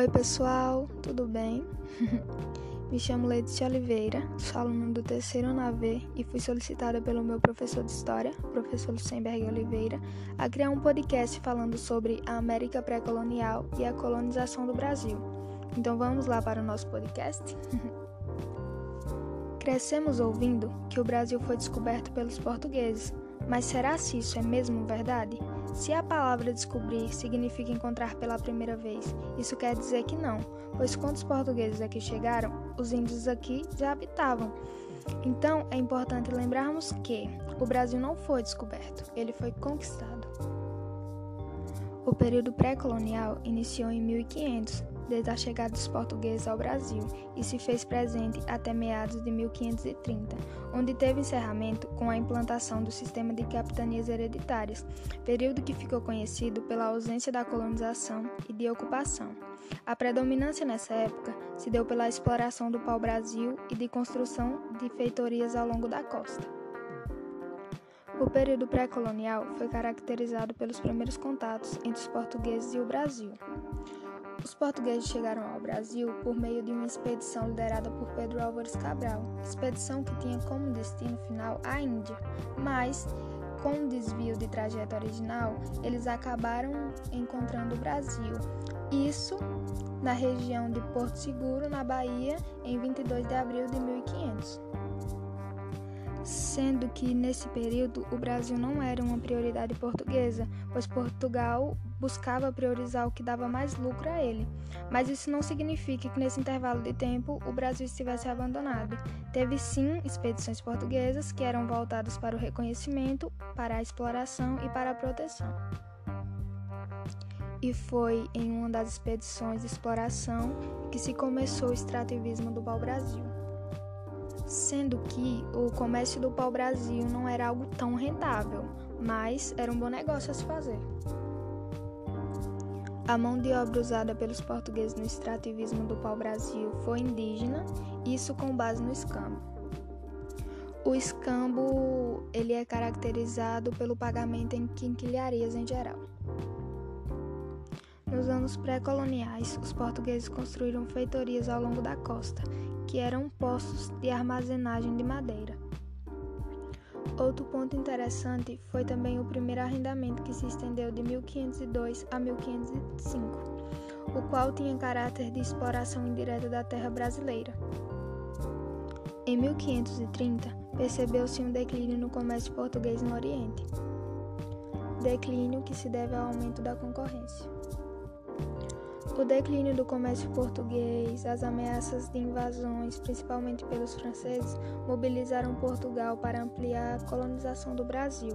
Oi, pessoal, tudo bem? Me chamo Letícia Oliveira, sou aluna do terceiro AV e fui solicitada pelo meu professor de História, professor Lucenberg Oliveira, a criar um podcast falando sobre a América pré-colonial e a colonização do Brasil. Então vamos lá para o nosso podcast? Crescemos ouvindo que o Brasil foi descoberto pelos portugueses, mas será se isso é mesmo verdade? Se a palavra descobrir significa encontrar pela primeira vez, isso quer dizer que não, pois quando os portugueses aqui chegaram, os índios aqui já habitavam. Então é importante lembrarmos que o Brasil não foi descoberto, ele foi conquistado. O período pré-colonial iniciou em 1500, desde a chegada dos portugueses ao Brasil e se fez presente até meados de 1530, onde teve encerramento com a implantação do sistema de capitanias hereditárias, período que ficou conhecido pela ausência da colonização e de ocupação. A predominância nessa época se deu pela exploração do pau-brasil e de construção de feitorias ao longo da costa. O período pré-colonial foi caracterizado pelos primeiros contatos entre os portugueses e o Brasil. Os portugueses chegaram ao Brasil por meio de uma expedição liderada por Pedro Álvares Cabral, expedição que tinha como destino final a Índia, mas com um desvio de trajeto original, eles acabaram encontrando o Brasil. Isso na região de Porto Seguro, na Bahia, em 22 de abril de 1500 sendo que nesse período o Brasil não era uma prioridade portuguesa, pois Portugal buscava priorizar o que dava mais lucro a ele. Mas isso não significa que nesse intervalo de tempo o Brasil estivesse abandonado. Teve sim expedições portuguesas que eram voltadas para o reconhecimento, para a exploração e para a proteção. E foi em uma das expedições de exploração que se começou o extrativismo do pau-brasil sendo que o comércio do pau-brasil não era algo tão rentável, mas era um bom negócio a se fazer. A mão de obra usada pelos portugueses no extrativismo do pau-brasil foi indígena, isso com base no escambo. O escambo ele é caracterizado pelo pagamento em quinquilharias em geral. Nos anos pré-coloniais, os portugueses construíram feitorias ao longo da costa, que eram postos de armazenagem de madeira. Outro ponto interessante foi também o primeiro arrendamento que se estendeu de 1502 a 1505, o qual tinha caráter de exploração indireta da terra brasileira. Em 1530, percebeu-se um declínio no comércio português no Oriente, declínio que se deve ao aumento da concorrência. O declínio do comércio português, as ameaças de invasões, principalmente pelos franceses, mobilizaram Portugal para ampliar a colonização do Brasil.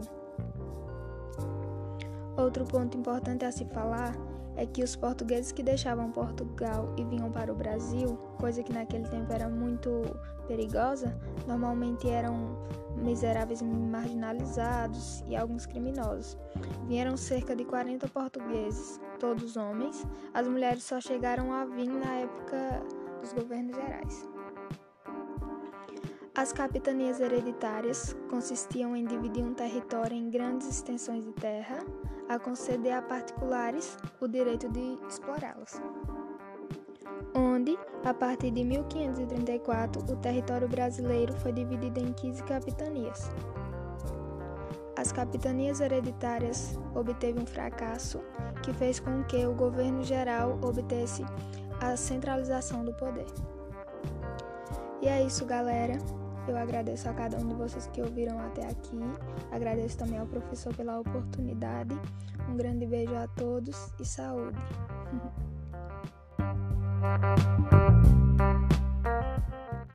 Outro ponto importante a se falar é que os portugueses que deixavam Portugal e vinham para o Brasil, coisa que naquele tempo era muito perigosa, normalmente eram miseráveis marginalizados e alguns criminosos. Vieram cerca de 40 portugueses, todos homens. As mulheres só chegaram a vir na época dos governos gerais. As capitanias hereditárias consistiam em dividir um território em grandes extensões de terra, a conceder a particulares o direito de explorá-las. Onde, a partir de 1534, o território brasileiro foi dividido em 15 capitanias. As capitanias hereditárias obteve um fracasso que fez com que o governo geral obtesse a centralização do poder. E é isso, galera. Eu agradeço a cada um de vocês que ouviram até aqui. Agradeço também ao professor pela oportunidade. Um grande beijo a todos e saúde.